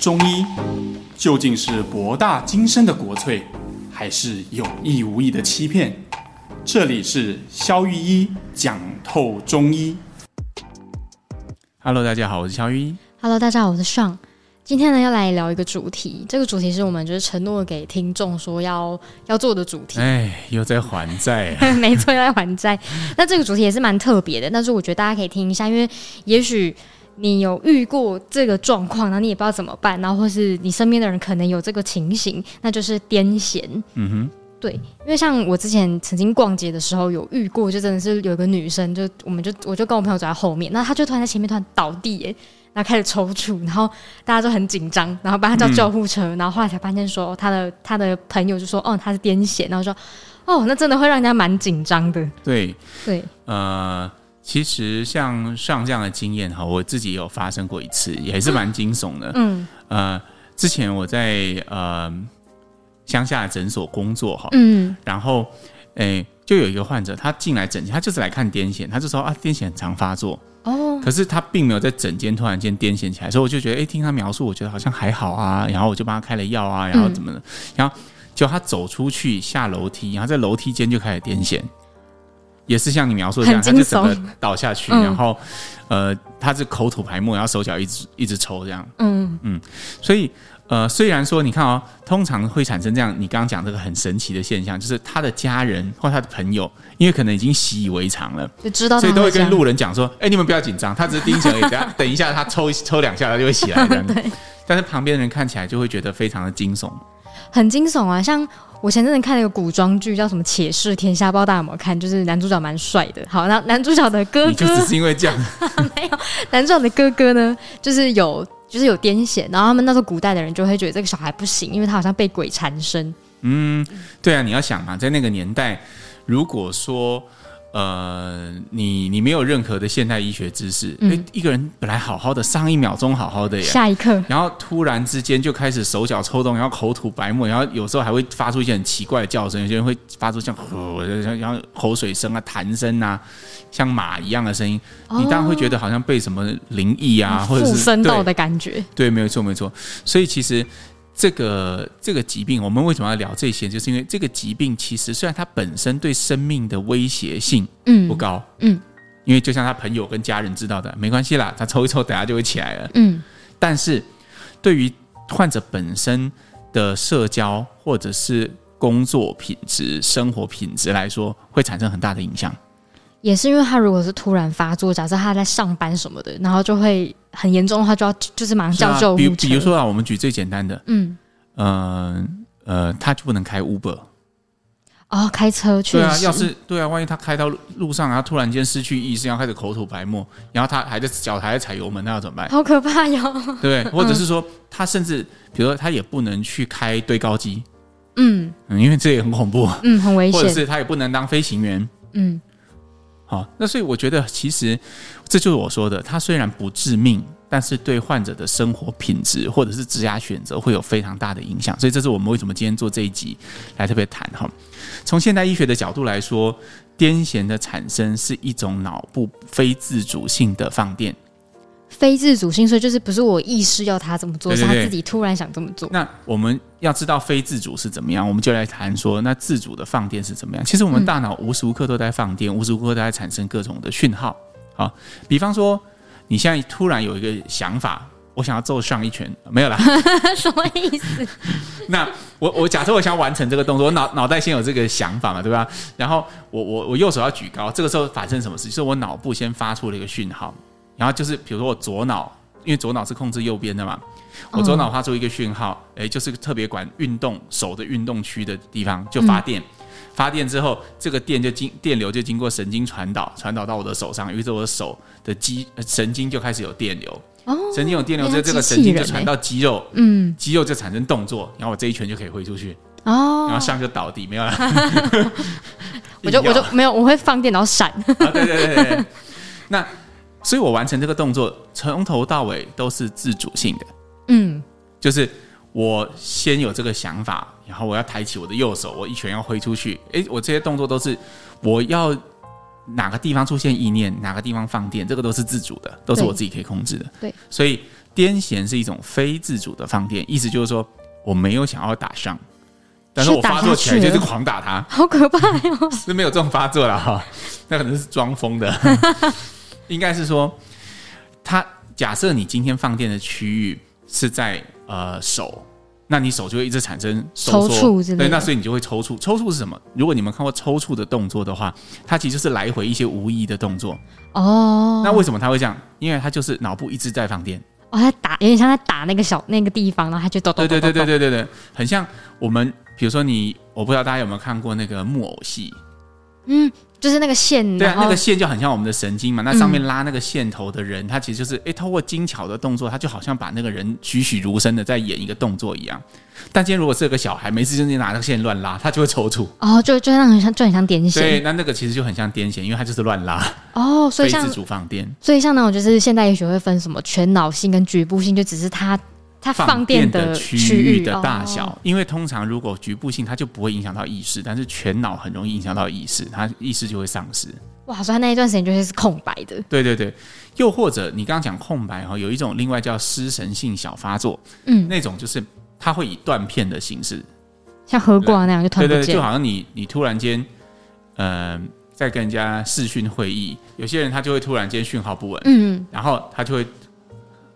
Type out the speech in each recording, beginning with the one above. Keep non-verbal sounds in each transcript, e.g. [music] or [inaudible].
中医究竟是博大精深的国粹，还是有意无意的欺骗？这里是肖玉一讲透中医。Hello，大家好，我是肖玉一。Hello，大家好，我是 Sean。今天呢，要来聊一个主题，这个主题是我们就是承诺给听众说要要做的主题。哎，又在还债，[laughs] 没错，又在还债。那这个主题也是蛮特别的，但是我觉得大家可以听一下，因为也许你有遇过这个状况，然后你也不知道怎么办，然后或是你身边的人可能有这个情形，那就是癫痫。嗯哼，对，因为像我之前曾经逛街的时候有遇过，就真的是有一个女生，就我们就我就跟我朋友走在后面，那她就突然在前面突然倒地，耶。然后开始抽搐，然后大家都很紧张，然后帮她叫救护车，嗯、然后后来才发现说她的她的朋友就说哦她是癫痫，然后说哦那真的会让人家蛮紧张的。对对，呃，其实像上这样的经验哈，我自己有发生过一次，也是蛮惊悚的。嗯呃，之前我在呃乡下的诊所工作哈，嗯，然后诶就有一个患者他进来诊间，他就是来看癫痫，他就说啊癫痫很常发作。哦，可是他并没有在诊间突然间癫痫起来，所以我就觉得，哎、欸，听他描述，我觉得好像还好啊。然后我就帮他开了药啊，然后怎么的，嗯、然后就他走出去下楼梯，然后在楼梯间就开始癫痫，也是像你描述的这样，他就整个倒下去，嗯、然后呃，他是口吐白沫，然后手脚一直一直抽这样，嗯嗯，所以。呃，虽然说你看哦，通常会产生这样，你刚刚讲这个很神奇的现象，就是他的家人或他的朋友，因为可能已经习以为常了，就知道，所以都会跟路人讲说：“哎，你们不要紧张，他只是盯着而已，等下 [laughs] 等一下他抽抽两下，他就会起来这样。[laughs] ”对。但是旁边的人看起来就会觉得非常的惊悚，很惊悚啊！像我前阵子看了一个古装剧，叫什么《且试天下》，不知道大家有没有看？就是男主角蛮帅的。好，那男主角的哥哥，你就只是因为这样？[laughs] 没有，男主角的哥哥呢，就是有。就是有癫痫，然后他们那时候古代的人就会觉得这个小孩不行，因为他好像被鬼缠身。嗯，对啊，你要想嘛，在那个年代，如果说呃，你你没有任何的现代医学知识，嗯，一个人本来好好的，上一秒钟好好的呀，下一刻，然后突然之间就开始手脚抽动，然后口吐白沫，然后有时候还会发出一些很奇怪的叫声，有些人会发出像呵，像像口水声啊、痰声啊。像马一样的声音，你当然会觉得好像被什么灵异啊，或者是附身到的感觉。对，没有错，没错。所以其实这个这个疾病，我们为什么要聊这些？就是因为这个疾病其实虽然它本身对生命的威胁性嗯不高，嗯，嗯，因为就像他朋友跟家人知道的，没关系啦，他抽一抽，等下就会起来了，嗯。但是对于患者本身的社交或者是工作品质、生活品质来说，会产生很大的影响。也是因为他如果是突然发作，假设他在上班什么的，然后就会很严重的话，就要就是马上叫救护车。比比如说啊，我们举最简单的，嗯，呃呃，他就不能开 Uber 哦，开车去。对啊，要是对啊，万一他开到路上，然后突然间失去意识，然后开始口吐白沫，然后他还在脚还在踩油门，那要怎么办？好可怕哟！对，或者是说他甚至，比如说他也不能去开堆高机，嗯嗯，因为这也很恐怖，嗯，很危险。或者是他也不能当飞行员，嗯。好，那所以我觉得，其实这就是我说的，它虽然不致命，但是对患者的生活品质或者是职业选择会有非常大的影响。所以这是我们为什么今天做这一集来特别谈哈。从现代医学的角度来说，癫痫的产生是一种脑部非自主性的放电。非自主性，所以就是不是我意识要他怎么做，是他自己突然想这么做。那我们要知道非自主是怎么样，我们就来谈说，那自主的放电是怎么样？其实我们大脑无时无刻都在放电，嗯、无时无刻都在产生各种的讯号。好，比方说你现在突然有一个想法，我想要揍上一拳，没有啦，[laughs] 什么意思？[laughs] 那我我假设我想要完成这个动作，我脑脑袋先有这个想法嘛，对吧？然后我我我右手要举高，这个时候发生什么事？就是我脑部先发出了一个讯号。然后就是，比如说我左脑，因为左脑是控制右边的嘛，我左脑发出一个讯号，哎、嗯，就是特别管运动手的运动区的地方就发电，嗯、发电之后，这个电就经电流就经过神经传导，传导到我的手上，于是我的手的肌神经就开始有电流，哦、神经有电流之后，这个神经就传到肌肉，嗯，肌肉就产生动作，然后我这一拳就可以挥出去，哦，然后上就倒地，没有了，[laughs] 我就我就没有，我会放电然后闪，[laughs] 啊、对对对对，那。所以我完成这个动作，从头到尾都是自主性的。嗯，就是我先有这个想法，然后我要抬起我的右手，我一拳要挥出去。诶，我这些动作都是我要哪个地方出现意念，哪个地方放电，这个都是自主的，都是我自己可以控制的。对，所以癫痫是一种非自主的放电，意思就是说我没有想要打伤，但是我发作起来就是狂打他，好可怕哟、哦！[laughs] 是没有这种发作了哈，那可能是装疯的，[laughs] 应该是说，他假设你今天放电的区域是在呃手。那你手就会一直产生收缩，对，那所以你就会抽搐。抽搐是什么？如果你们看过抽搐的动作的话，它其实就是来回一些无意义的动作。哦，那为什么它会这样？因为它就是脑部一直在放电。哦，它打有点像在打那个小那个地方，然后他就抖抖抖抖。对对对对对对对，很像我们，比如说你，我不知道大家有没有看过那个木偶戏。嗯。就是那个线，对啊，那个线就很像我们的神经嘛。那上面拉那个线头的人，嗯、他其实就是哎，透过精巧的动作，他就好像把那个人栩栩如生的在演一个动作一样。但今天如果是个小孩，没事就拿那个线乱拉，他就会抽搐。哦，就就那很像，就很像癫痫。对，那那个其实就很像癫痫，因为他就是乱拉。哦，所以像自主放电。所以像那种就是现在也许会分什么全脑性跟局部性，就只是他。它放电的区域的大小，因为通常如果局部性，它就不会影响到意识，但是全脑很容易影响到意识，它意识就会丧失。哇，所以那一段时间就会是空白的。对对对，又或者你刚刚讲空白哈，有一种另外叫失神性小发作，嗯，那种就是它会以断片的形式，像喝挂那样就突然对对，就好像你你突然间，呃，在跟人家视讯会议，有些人他就会突然间讯号不稳，嗯，然后他就会。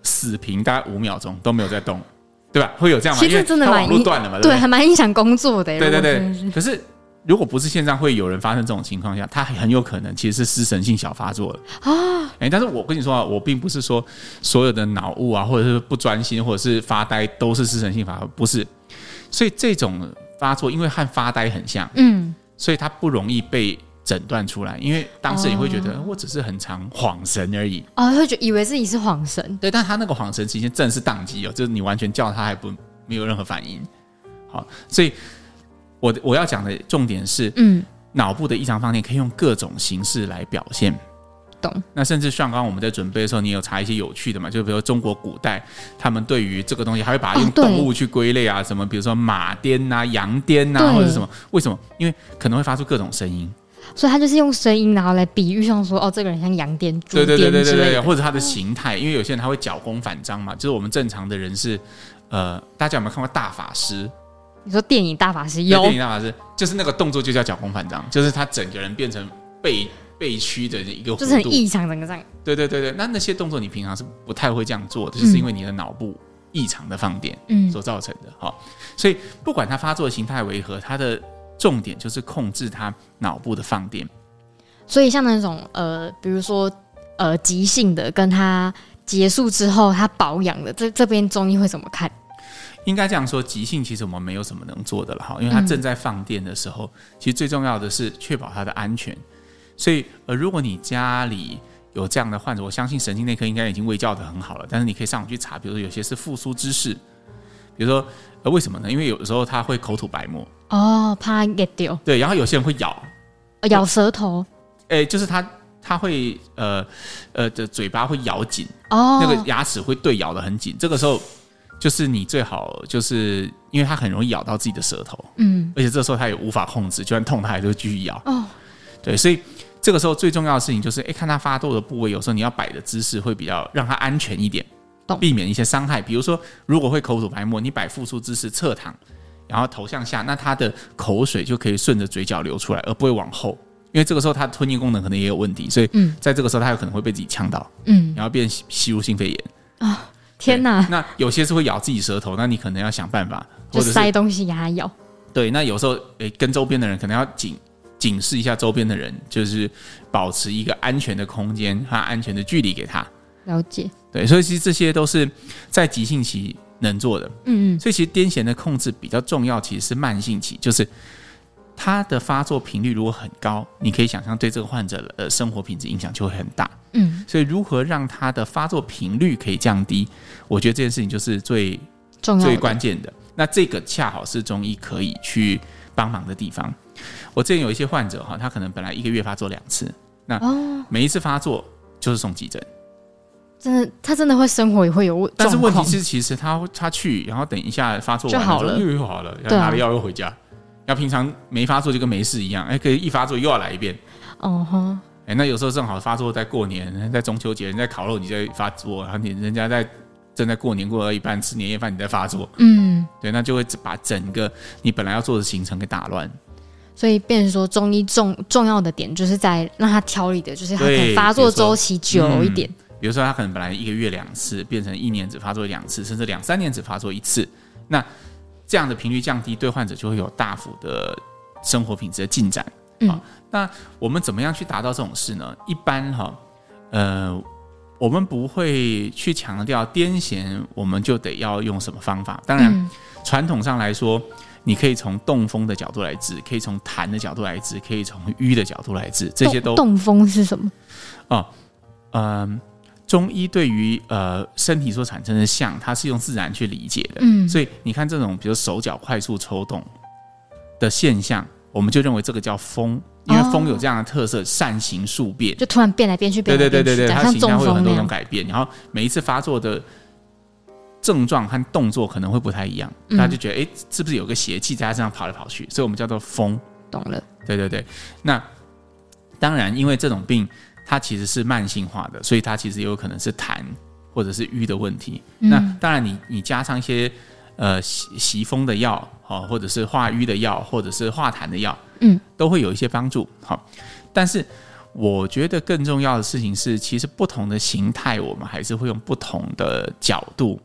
死屏大概五秒钟都没有在动，对吧？会有这样吗？其实真的蛮路断了嘛，对，还蛮影响工作的。对对对。可是如果不是线上会有人发生这种情况下，他很有可能其实是失神性小发作了啊。哎，但是我跟你说啊，我并不是说所有的脑雾啊，或者是不专心，或者是发呆都是失神性发作，不是。所以这种发作因为和发呆很像，嗯，所以它不容易被。诊断出来，因为当时你会觉得我只是很常恍神而已哦，会觉以为自己是恍神，对，但他那个恍神期间正是宕机哦，就是你完全叫他还不没有任何反应。好，所以我我要讲的重点是，嗯，脑部的异常放电可以用各种形式来表现。懂。那甚至像刚刚我们在准备的时候，你有查一些有趣的嘛？就比如说中国古代，他们对于这个东西还会把它用动物去归类啊，什么比如说马癫啊、羊癫啊，或者是什么？为什么？因为可能会发出各种声音。所以他就是用声音，然后来比喻，像说哦，这个人像羊癫、猪癫对对对对对对，或者他的形态，因为有些人他会脚弓反张嘛，就是我们正常的人是，呃，大家有没有看过大法师？你说电影大法师有？电影大法师就是那个动作就叫脚弓反张，就是他整个人变成背背屈的一个，就是很异常，整个这样。对对对对，那那些动作你平常是不太会这样做的，就是因为你的脑部异常的放电所造成的。好，所以不管他发作的形态为何，他的。重点就是控制他脑部的放电，所以像那种呃，比如说呃，急性的，跟他结束之后他保养的，这这边中医会怎么看？应该这样说，急性其实我们没有什么能做的了哈，因为他正在放电的时候，嗯、其实最重要的是确保他的安全。所以呃，如果你家里有这样的患者，我相信神经内科应该已经卫教的很好了，但是你可以上网去查，比如说有些是复苏姿势，比如说呃，为什么呢？因为有的时候他会口吐白沫。哦，怕给丢。对，然后有些人会咬，咬舌头。哎、欸，就是他他会呃呃的嘴巴会咬紧，哦，那个牙齿会对咬的很紧。这个时候就是你最好就是因为他很容易咬到自己的舌头，嗯，而且这时候他也无法控制，就算痛他还是会继续咬。哦，对，所以这个时候最重要的事情就是，哎、欸，看他发作的部位，有时候你要摆的姿势会比较让他安全一点，懂避免一些伤害。比如说，如果会口吐白沫，你摆复苏姿势侧躺。然后头向下，那他的口水就可以顺着嘴角流出来，而不会往后，因为这个时候他吞咽功能可能也有问题，所以在这个时候他有可能会被自己呛到，嗯，然后变吸入性肺炎啊、哦！天哪！那有些是会咬自己舌头，那你可能要想办法，就塞东西给他咬。对，那有时候诶，跟周边的人可能要警警示一下周边的人，就是保持一个安全的空间和安全的距离给他。了解。对，所以其实这些都是在急性期。能做的，嗯嗯，所以其实癫痫的控制比较重要，其实是慢性期，就是它的发作频率如果很高，你可以想象对这个患者的生活品质影响就会很大，嗯，所以如何让它的发作频率可以降低，我觉得这件事情就是最重要、最关键的。那这个恰好是中医可以去帮忙的地方。我之前有一些患者哈，他可能本来一个月发作两次，那每一次发作就是送急诊。真的，他真的会生活也会有问题，但是问题是，其实他他去，然后等一下发作完就好了，又又好了，然后拿了药又回家。要平常没发作就跟没事一样，哎，可以一发作又要来一遍。哦吼，哎，那有时候正好发作在过年，在中秋节，人家烤肉，你在发作，然后你人家在正在过年过到一半吃年夜饭，你在发作，嗯，对，那就会把整个你本来要做的行程给打乱。所以，变成说中医重重要的点，就是在让他调理的，就是他可能发作周期久一点。嗯，比如说，他可能本来一个月两次，变成一年只发作两次，甚至两三年只发作一次。那这样的频率降低，对患者就会有大幅的生活品质的进展。嗯，那我们怎么样去达到这种事呢？一般哈，呃。我们不会去强调癫痫，我们就得要用什么方法。当然，嗯、传统上来说，你可以从动风的角度来治，可以从痰的角度来治，可以从瘀的角度来治。这些都动风是什么？哦，嗯、呃，中医对于呃身体所产生的象，它是用自然去理解的。嗯，所以你看这种，比如手脚快速抽动的现象，我们就认为这个叫风。因为风有这样的特色，善行数变，就突然变来变去，变来变去，对对对对对，它形象会有很多种改变。然后每一次发作的症状和动作可能会不太一样，大家就觉得哎，是不是有个邪气在他身上跑来跑去？所以我们叫做风。懂了。对对对。那当然，因为这种病它其实是慢性化的，所以它其实也有可能是痰或者是瘀的问题。那当然你，你你加上一些呃袭袭风的药，好，或者是化瘀的药，或者是化痰的药。嗯，都会有一些帮助。好，但是我觉得更重要的事情是，其实不同的形态，我们还是会用不同的角度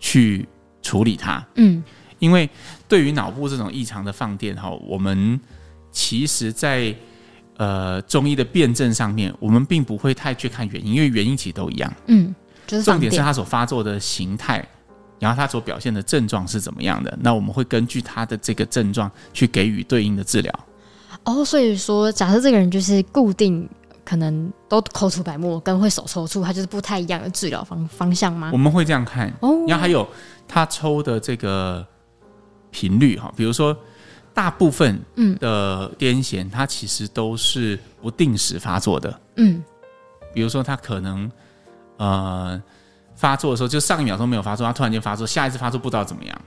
去处理它。嗯，因为对于脑部这种异常的放电，哈，我们其实在呃中医的辩证上面，我们并不会太去看原因，因为原因其实都一样。嗯，就是重点是它所发作的形态。然后他所表现的症状是怎么样的？那我们会根据他的这个症状去给予对应的治疗。哦，所以说，假设这个人就是固定可能都口吐白沫，跟会手抽搐，他就是不太一样的治疗方方向吗？我们会这样看。哦，然后还有他抽的这个频率哈，比如说大部分的癫痫，它其实都是不定时发作的。嗯，比如说他可能呃。发作的时候，就上一秒钟没有发作，他突然间发作，下一次发作不知道怎么样。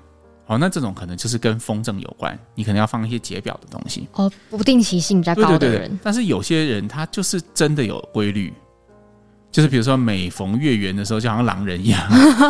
好，那这种可能就是跟风症有关，你可能要放一些解表的东西。哦，不定期性比较高的人。对对对对，但是有些人他就是真的有规律，就是比如说每逢月圆的时候，就好像狼人一样，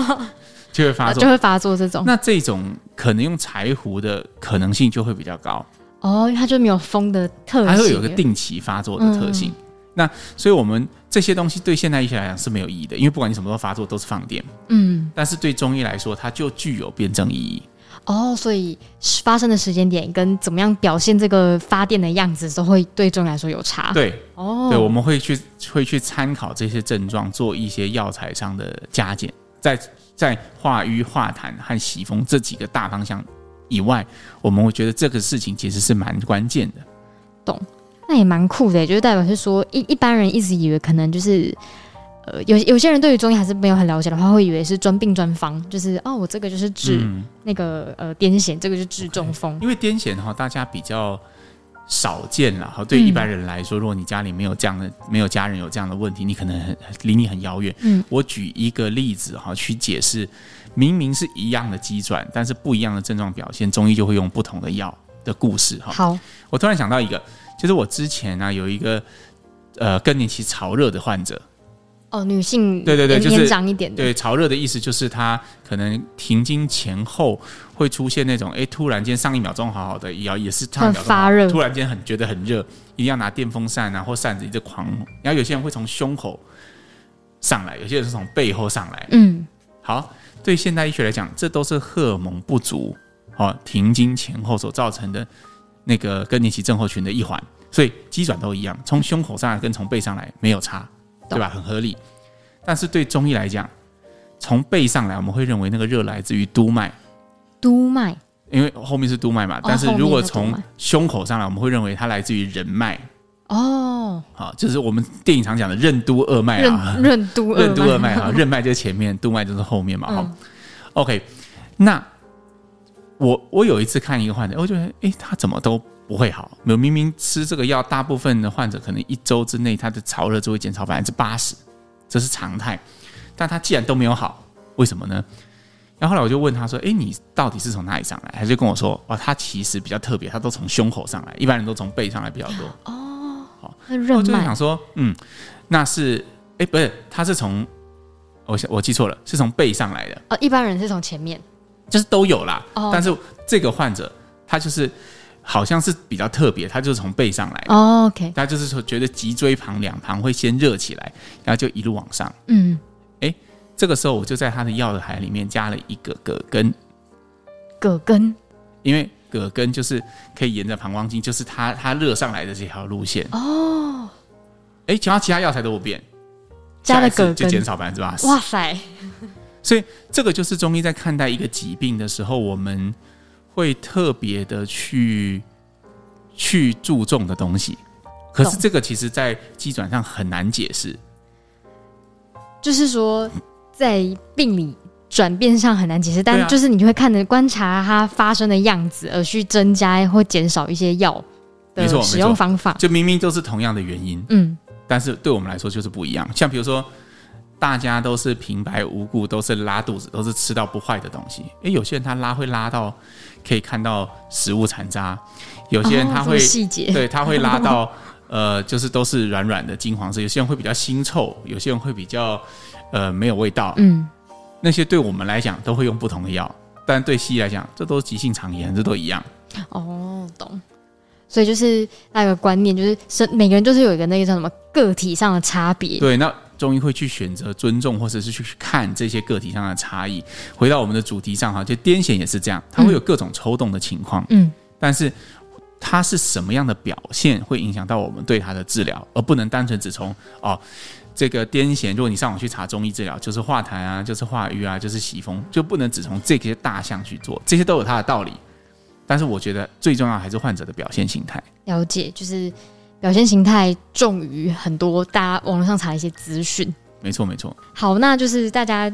[laughs] 就会发作，就会发作这种。那这种可能用柴胡的可能性就会比较高。哦，它就没有风的特性，它会有个定期发作的特性。嗯那所以，我们这些东西对现代医学来讲是没有意义的，因为不管你什么时候发作，都是放电。嗯，但是对中医来说，它就具有辩证意义。哦，所以发生的时间点跟怎么样表现这个发电的样子，都会对中医来说有差。对，哦，对，我们会去会去参考这些症状，做一些药材上的加减。在在化瘀、化痰和洗风这几个大方向以外，我们会觉得这个事情其实是蛮关键的。懂。那也蛮酷的，就是代表是说一一般人一直以为可能就是，呃，有有些人对于中医还是没有很了解的话，会以为是专病专方，就是哦，我这个就是治那个、嗯、呃癫痫，这个就治中风。因为癫痫的话，大家比较少见了哈。对一般人来说，嗯、如果你家里没有这样的，没有家人有这样的问题，你可能很离你很遥远。嗯，我举一个例子哈，去解释，明明是一样的机转，但是不一样的症状表现，中医就会用不同的药的故事哈。好，我突然想到一个。就是我之前呢、啊、有一个呃更年期潮热的患者哦，女性对对对，就是年长一点的。对潮热的意思就是她可能停经前后会出现那种哎突然间上一秒钟好好的也要也是上一秒钟发热，突然间很觉得很热，一定要拿电风扇啊或扇子一直狂，然后有些人会从胸口上来，有些人是从背后上来，嗯，好，对现代医学来讲，这都是荷尔蒙不足哦，停经前后所造成的。那个更年期症候群的一环，所以机转都一样，从胸口上来跟从背上来没有差，对吧？很合理。但是对中医来讲，从背上来我们会认为那个热来自于督脉，督脉，因为后面是督脉嘛。但是如果从胸口上来，我们会认为它来自于任脉。哦，好，就是我们电影常讲的任督二脉啊，任督任督二脉啊，[laughs] 任脉就是前面，督脉就是后面嘛。好，OK，那。我我有一次看一个患者，我觉得哎，他怎么都不会好。有明明吃这个药，大部分的患者可能一周之内他的潮热就会减少百分之八十，这是常态。但他既然都没有好，为什么呢？然后后来我就问他说：“哎，你到底是从哪里上来？”他就跟我说：“哇，他其实比较特别，他都从胸口上来，一般人都从背上来比较多。”哦，好，那我就想说，嗯，那是哎，不是，他是从我我记错了，是从背上来的。哦，一般人是从前面，就是都有啦。哦，但是这个患者他就是好像是比较特别，它就是从背上来的。哦，OK，他就是说觉得脊椎旁两旁会先热起来，然后就一路往上。嗯，哎，这个时候我就在他的药的海里面加了一个葛根。葛根，因为葛根就是可以沿着膀胱经，就是他他热上来的这条路线。哦，哎，其他其他药材都不变。加了葛根就减少百分之八十。哇塞！所以这个就是中医在看待一个疾病的时候，我们会特别的去去注重的东西。可是这个其实在机转上很难解释。就是说，在病理转变上很难解释，但就是你会看着观察它发生的样子，而去增加或减少一些药的使用方法。就明明都是同样的原因，嗯。但是对我们来说就是不一样，像比如说，大家都是平白无故都是拉肚子，都是吃到不坏的东西。诶，有些人他拉会拉到可以看到食物残渣，有些人他会细节，对，他会拉到 [laughs] 呃，就是都是软软的金黄色。有些人会比较腥臭，有些人会比较呃没有味道。嗯，那些对我们来讲都会用不同的药，但对西医来讲，这都是急性肠炎，这都一样。哦，懂。所以就是那个观念，就是是每个人就是有一个那个叫什么个体上的差别。对，那中医会去选择尊重，或者是去看这些个体上的差异。回到我们的主题上哈，就癫痫也是这样，它会有各种抽动的情况。嗯，但是它是什么样的表现，会影响到我们对它的治疗，而不能单纯只从哦这个癫痫。如果你上网去查中医治疗，就是化痰啊，就是化瘀啊，就是洗风，就不能只从这些大项去做，这些都有它的道理。但是我觉得最重要还是患者的表现形态。了解，就是表现形态重于很多大家网络上查一些资讯。没错，没错。好，那就是大家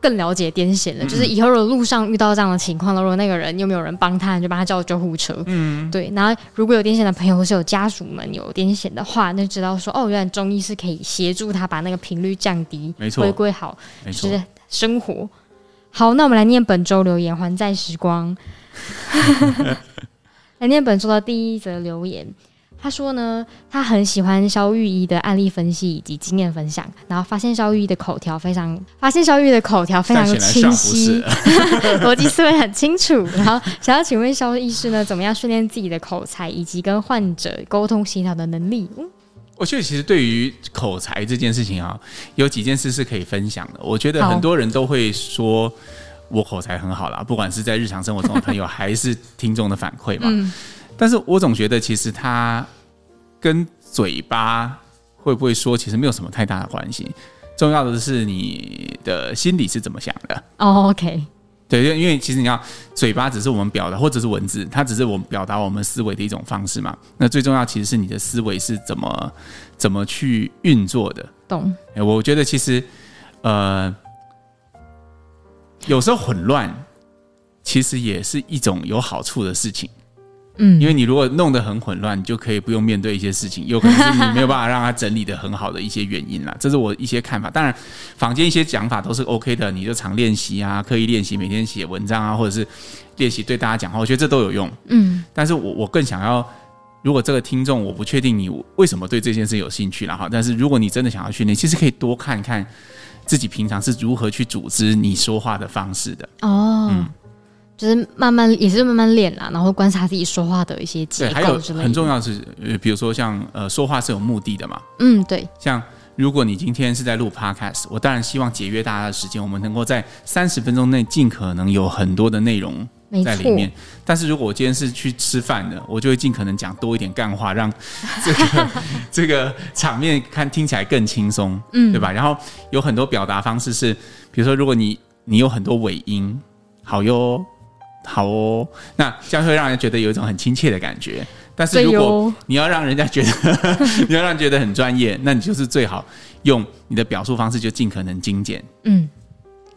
更了解癫痫了。嗯嗯，就是以后如果路上遇到这样的情况了，如果那个人又没有人帮他，你就帮他叫救护车。嗯，对。然后如果有癫痫的朋友或是有家属们有癫痫的话，那就知道说哦，原来中医是可以协助他把那个频率降低，没错，回归好，没错，就是生活。好，那我们来念本周留言，还在时光。[laughs] 来念本周的第一则留言，他说呢，他很喜欢肖玉医的案例分析以及经验分享，然后发现肖玉医的口条非常，发现肖玉医的口条非常清晰，[laughs] 逻辑思维很清楚。然后想要请问肖医师呢，怎么样训练自己的口才以及跟患者沟通协调的能力？嗯，我觉得其实对于口才这件事情啊，有几件事是可以分享的。我觉得很多人都会说。我口才很好啦，不管是在日常生活中的朋友，[laughs] 还是听众的反馈嘛。嗯。但是我总觉得，其实它跟嘴巴会不会说，其实没有什么太大的关系。重要的是你的心里是怎么想的。哦，OK。对，因为其实你要嘴巴只是我们表达，或者是文字，它只是我们表达我们思维的一种方式嘛。那最重要其实是你的思维是怎么怎么去运作的。懂。我觉得其实，呃。有时候混乱，其实也是一种有好处的事情。嗯，因为你如果弄得很混乱，你就可以不用面对一些事情，有可能是你没有办法让它整理的很好的一些原因啦。[laughs] 这是我一些看法。当然，坊间一些讲法都是 OK 的，你就常练习啊，刻意练习，每天写文章啊，或者是练习对大家讲话，我觉得这都有用。嗯，但是我我更想要，如果这个听众我不确定你为什么对这件事有兴趣了哈，但是如果你真的想要训练，其实可以多看看。自己平常是如何去组织你说话的方式的？哦，嗯，就是慢慢也是慢慢练啦，然后观察自己说话的一些结构。还有很重要的是，呃，比如说像呃，说话是有目的的嘛。嗯，对。像如果你今天是在录 Podcast，我当然希望节约大家的时间，我们能够在三十分钟内尽可能有很多的内容。在里面，但是如果我今天是去吃饭的，我就会尽可能讲多一点干话，让这个 [laughs] 这个场面看听起来更轻松，嗯，对吧？然后有很多表达方式是，比如说，如果你你有很多尾音，好哟，好哦，那这样会让人觉得有一种很亲切的感觉。但是如果你要让人家觉得 [laughs] 你要让人觉得很专业，那你就是最好用你的表述方式就尽可能精简。嗯，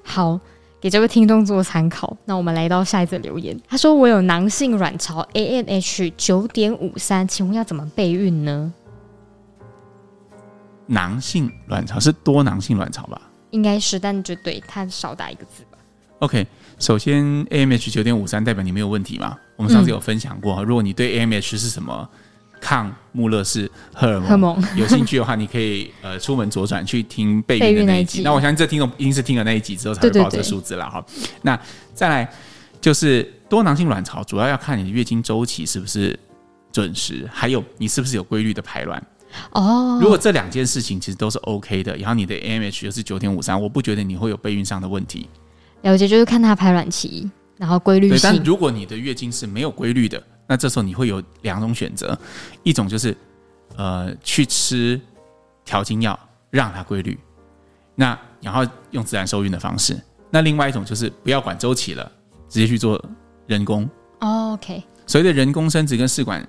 好。给这位听众做参考。那我们来到下一则留言，他说：“我有囊性卵巢 AMH 九点五三，请问要怎么备孕呢？”囊性卵巢是多囊性卵巢吧？应该是，但就对它少打一个字吧。OK，首先 AMH 九点五三代表你没有问题嘛？我们上次有分享过，嗯、如果你对 AMH 是什么抗穆勒氏荷尔蒙。荷尔蒙 [laughs] 有兴趣的话，你可以呃出门左转去听备孕的那一集。那，那我相信这听众一定是听了那一集之后才会报这数字了哈。那再来就是多囊性卵巢，主要要看你的月经周期是不是准时，还有你是不是有规律的排卵。哦，如果这两件事情其实都是 OK 的，然后你的 AMH 又是九点五三，我不觉得你会有备孕上的问题。了解，就是看它排卵期，然后规律性。但如果你的月经是没有规律的，那这时候你会有两种选择，一种就是呃去吃调经药让它规律，那然后用自然受孕的方式。那另外一种就是不要管周期了，直接去做人工。哦，OK。所谓的人工生殖跟试管。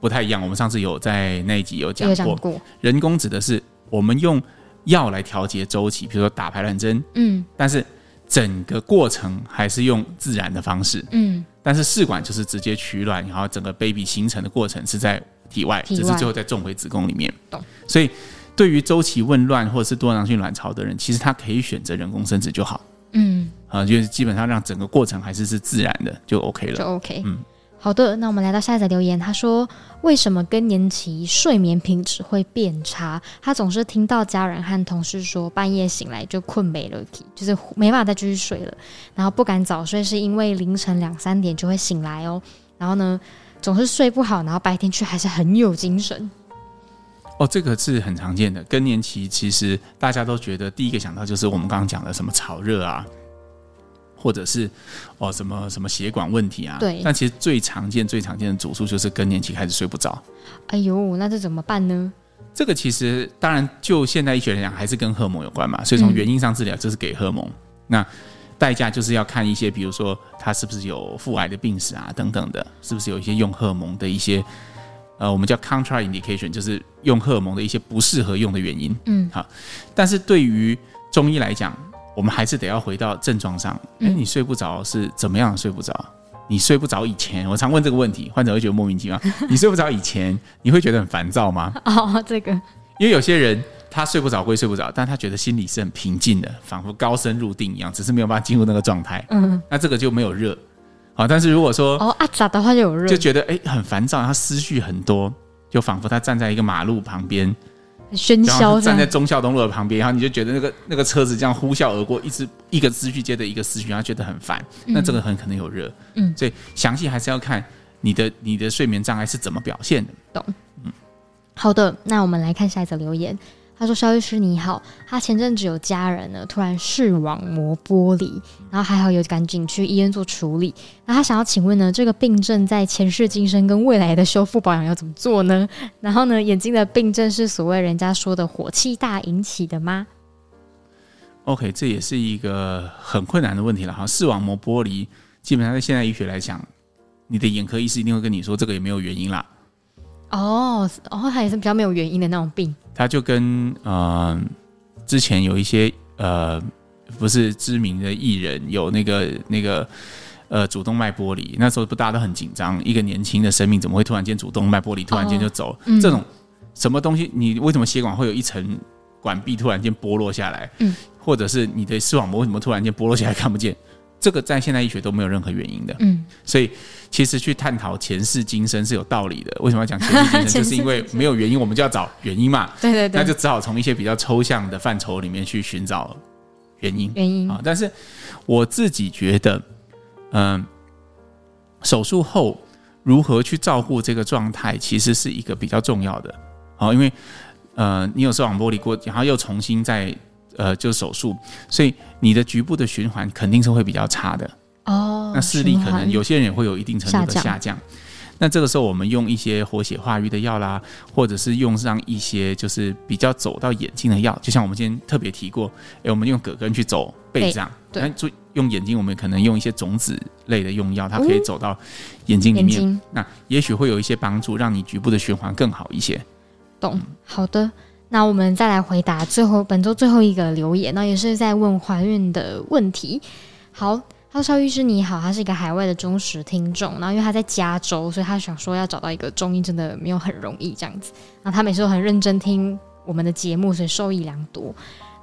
不太一样，我们上次有在那一集有讲过，过人工指的是我们用药来调节周期，比如说打排卵针，嗯，但是整个过程还是用自然的方式，嗯，但是试管就是直接取卵，然后整个 baby 形成的过程是在体外，体外。只是最后再种回子宫里面。懂。所以对于周期紊乱或者是多囊性卵巢的人，其实他可以选择人工生殖就好，嗯，啊，就是基本上让整个过程还是是自然的就 OK 了，就 OK，嗯。好的，那我们来到下一则留言。他说：“为什么更年期睡眠品质会变差？他总是听到家人和同事说，半夜醒来就困没了，就是没办法再继续睡了。然后不敢早睡，是因为凌晨两三点就会醒来哦。然后呢，总是睡不好，然后白天却还是很有精神。哦，这个是很常见的更年期。其实大家都觉得第一个想到就是我们刚刚讲的什么潮热啊。”或者是哦什么什么血管问题啊？对。但其实最常见、最常见的主诉就是更年期开始睡不着。哎呦，那这怎么办呢？这个其实当然就现代医学来讲，还是跟荷尔蒙有关嘛。所以从原因上治疗，就是给荷尔蒙。嗯、那代价就是要看一些，比如说他是不是有腹癌的病史啊，等等的，是不是有一些用荷尔蒙的一些呃，我们叫 contraindication，就是用荷尔蒙的一些不适合用的原因。嗯，好。但是对于中医来讲，我们还是得要回到症状上。哎，你睡不着是怎么样睡不着？你睡不着以前，我常问这个问题，患者会觉得莫名其妙。[laughs] 你睡不着以前，你会觉得很烦躁吗？哦，这个，因为有些人他睡不着归睡不着，但他觉得心里是很平静的，仿佛高深入定一样，只是没有办法进入那个状态。嗯，那这个就没有热。好，但是如果说哦啊咋的话就有热，就觉得哎很烦躁，他思绪很多，就仿佛他站在一个马路旁边。喧嚣，站在忠孝东路的旁边，然后你就觉得那个那个车子这样呼啸而过，一直一个思绪接着一个思绪，然后觉得很烦。嗯、那这个很可能有热，嗯，所以详细还是要看你的你的睡眠障碍是怎么表现的。懂，嗯，好的，那我们来看下一则留言。他说：“肖医师你好，他前阵子有家人呢，突然视网膜剥离，然后还好有赶紧去医院做处理。那他想要请问呢，这个病症在前世今生跟未来的修复保养要怎么做呢？[laughs] 然后呢，眼睛的病症是所谓人家说的火气大引起的吗？OK，这也是一个很困难的问题了哈。视网膜剥离，基本上在现代医学来讲，你的眼科医师一定会跟你说，这个也没有原因啦。”哦，然后他也是比较没有原因的那种病。他就跟呃之前有一些呃不是知名的艺人有那个那个呃主动脉剥离，那时候不大家都很紧张，一个年轻的生命怎么会突然间主动脉剥离，突然间就走？哦嗯、这种什么东西？你为什么血管会有一层管壁突然间剥落下来？嗯，或者是你的视网膜为什么突然间剥落下来看不见？这个在现代医学都没有任何原因的，嗯，所以其实去探讨前世今生是有道理的。为什么要讲前世今生？[laughs] 就是因为没有原因，我们就要找原因嘛。[laughs] 对对对，那就只好从一些比较抽象的范畴里面去寻找原因。原因啊，但是我自己觉得，嗯，手术后如何去照顾这个状态，其实是一个比较重要的。好，因为呃，你有视网膜剥离过，然后又重新再。呃，就是手术，所以你的局部的循环肯定是会比较差的哦。那视力可能有些人也会有一定程度的下降。下降。那这个时候，我们用一些活血化瘀的药啦，或者是用上一些就是比较走到眼睛的药，就像我们今天特别提过，哎，我们用葛根去走背这样。对。那用眼睛，我们可能用一些种子类的用药，它可以走到眼睛里面。那也许会有一些帮助，让你局部的循环更好一些。懂。好的。那我们再来回答最后本周最后一个留言，那也是在问怀孕的问题。好，他说：“医师你好，他是一个海外的忠实听众，然后因为他在加州，所以他想说要找到一个中医真的没有很容易这样子。那他每次都很认真听我们的节目，所以受益良多。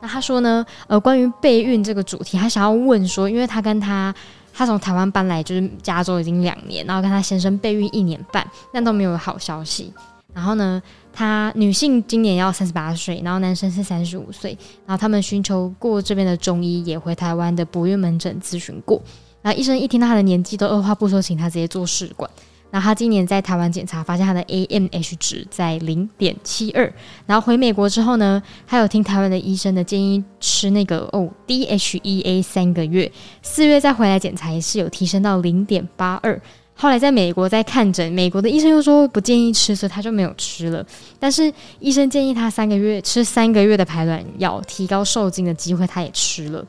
那他说呢，呃，关于备孕这个主题，他想要问说，因为他跟他他从台湾搬来就是加州已经两年，然后跟他先生备孕一年半，但都没有好消息。然后呢，他女性今年要三十八岁，然后男生是三十五岁。然后他们寻求过这边的中医，也回台湾的不孕门诊咨询过。然后医生一听到他的年纪，都二话不说，请他直接做试管。然后他今年在台湾检查，发现他的 AMH 值在零点七二。然后回美国之后呢，他有听台湾的医生的建议，吃那个哦 DHEA 三个月，四月再回来检查，也是有提升到零点八二。后来在美国在看诊，美国的医生又说不建议吃，所以他就没有吃了。但是医生建议他三个月吃三个月的排卵药，提高受精的机会，他也吃了。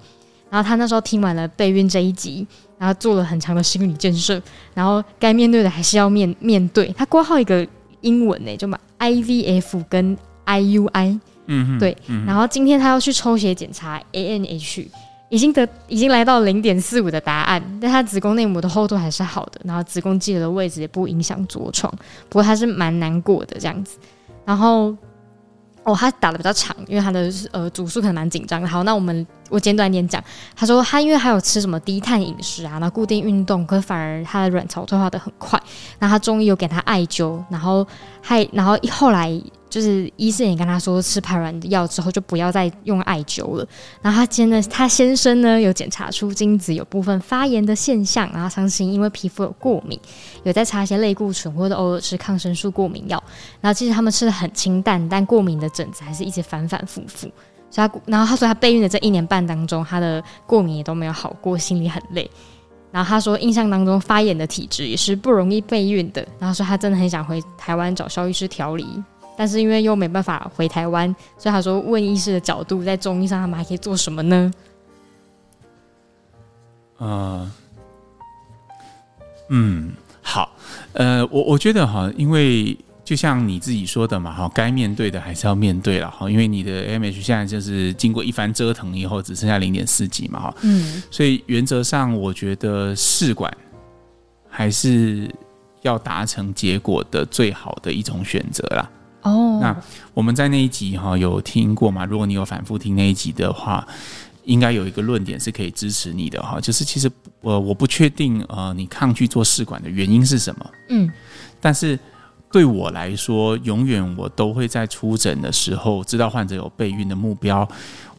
然后他那时候听完了备孕这一集，然后做了很长的心理建设，然后该面对的还是要面面对。他挂号一个英文呢，就嘛 IVF 跟 IUI，嗯哼，对。嗯，然后今天他要去抽血检查 AMH。已经得已经来到零点四五的答案，但他子宫内膜的厚度还是好的，然后子宫肌瘤的位置也不影响着床，不过他是蛮难过的这样子。然后哦，他打的比较长，因为他的呃组数可能蛮紧张。好，那我们我简短一点讲。他说他因为还有吃什么低碳饮食啊，然后固定运动，可反而他的卵巢退化的很快。那他中医有给他艾灸，然后还然后后来。就是医生也跟他说，吃排卵药之后就不要再用艾灸了。然后他今天呢，他先生呢有检查出精子有部分发炎的现象，然后相信因为皮肤有过敏，有在擦一些类固醇或者偶尔吃抗生素过敏药。然后其实他们吃的很清淡，但过敏的疹子还是一直反反复复。所以他，然后他说他备孕的这一年半当中，他的过敏也都没有好过，心里很累。然后他说，印象当中发炎的体质也是不容易备孕的。然后说他真的很想回台湾找萧医师调理。但是因为又没办法回台湾，所以他说问医师的角度，在中医上他们还可以做什么呢？呃，嗯，好，呃，我我觉得哈，因为就像你自己说的嘛，哈，该面对的还是要面对了哈，因为你的 AMH 现在就是经过一番折腾以后，只剩下零点四几嘛，哈，嗯，所以原则上我觉得试管还是要达成结果的最好的一种选择啦。哦，oh. 那我们在那一集哈有听过吗？如果你有反复听那一集的话，应该有一个论点是可以支持你的哈，就是其实呃我不确定呃你抗拒做试管的原因是什么，嗯，但是对我来说，永远我都会在出诊的时候知道患者有备孕的目标，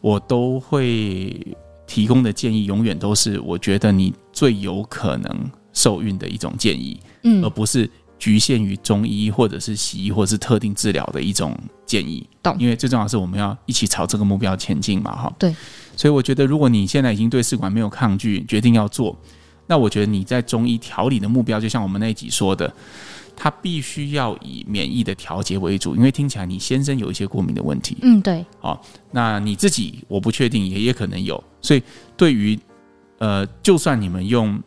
我都会提供的建议永远都是我觉得你最有可能受孕的一种建议，嗯，而不是。局限于中医或者是西医或者是特定治疗的一种建议，懂？因为最重要的是我们要一起朝这个目标前进嘛，哈。对，所以我觉得如果你现在已经对试管没有抗拒，决定要做，那我觉得你在中医调理的目标，就像我们那一集说的，它必须要以免疫的调节为主，因为听起来你先生有一些过敏的问题，嗯，对，好，那你自己我不确定，也也可能有，所以对于呃，就算你们用，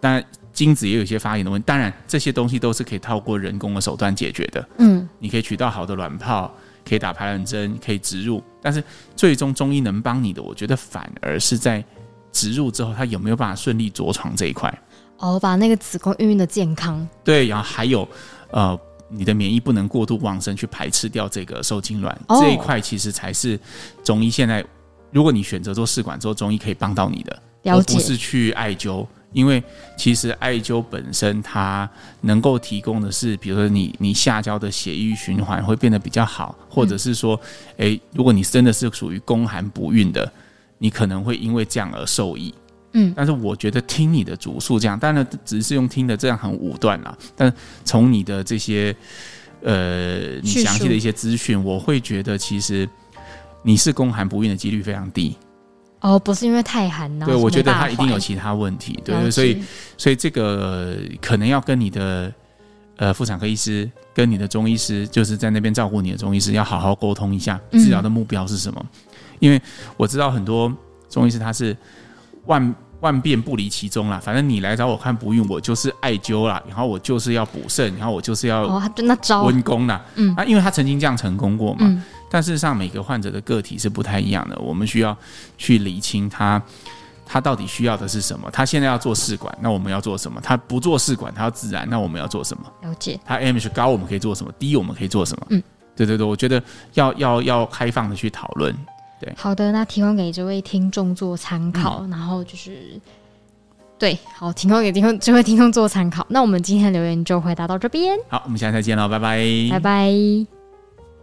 当然。精子也有一些发炎的问题，当然这些东西都是可以透过人工的手段解决的。嗯，你可以取到好的卵泡，可以打排卵针，可以植入。但是最终中医能帮你的，我觉得反而是在植入之后，它有没有办法顺利着床这一块。哦，把那个子宫孕育的健康。对，然后还有呃，你的免疫不能过度旺盛去排斥掉这个受精卵，哦、这一块其实才是中医现在，如果你选择做试管之后，中医可以帮到你的，而不是去艾灸。因为其实艾灸本身它能够提供的是，比如说你你下焦的血液循环会变得比较好，或者是说，诶，如果你真的是属于宫寒不孕的，你可能会因为这样而受益。嗯，但是我觉得听你的主诉这样，当然只是用听的这样很武断啦。但从你的这些呃你详细的一些资讯，我会觉得其实你是宫寒不孕的几率非常低。哦，不是因为太寒呢？对，我觉得他一定有其他问题。对，解所以，所以这个可能要跟你的呃妇产科医师，跟你的中医师，就是在那边照顾你的中医师，要好好沟通一下治疗的目标是什么。嗯、因为我知道很多中医师他是万万变不离其宗啦，反正你来找我看不孕，我就是艾灸啦，然后我就是要补肾，然后我就是要哦，那招温宫啦，嗯，啊，因为他曾经这样成功过嘛。嗯但事实上，每个患者的个体是不太一样的。我们需要去厘清他，他到底需要的是什么。他现在要做试管，那我们要做什么？他不做试管，他要自然，那我们要做什么？了解。他 AMH 高，我们可以做什么？低，我们可以做什么？嗯，对对对，我觉得要要要开放的去讨论。对，好的，那提供给这位听众做参考。嗯、然后就是对，好，提供给听众，这位听众做参考。那我们今天的留言就回答到这边。好，我们下次再见喽，拜拜，拜拜。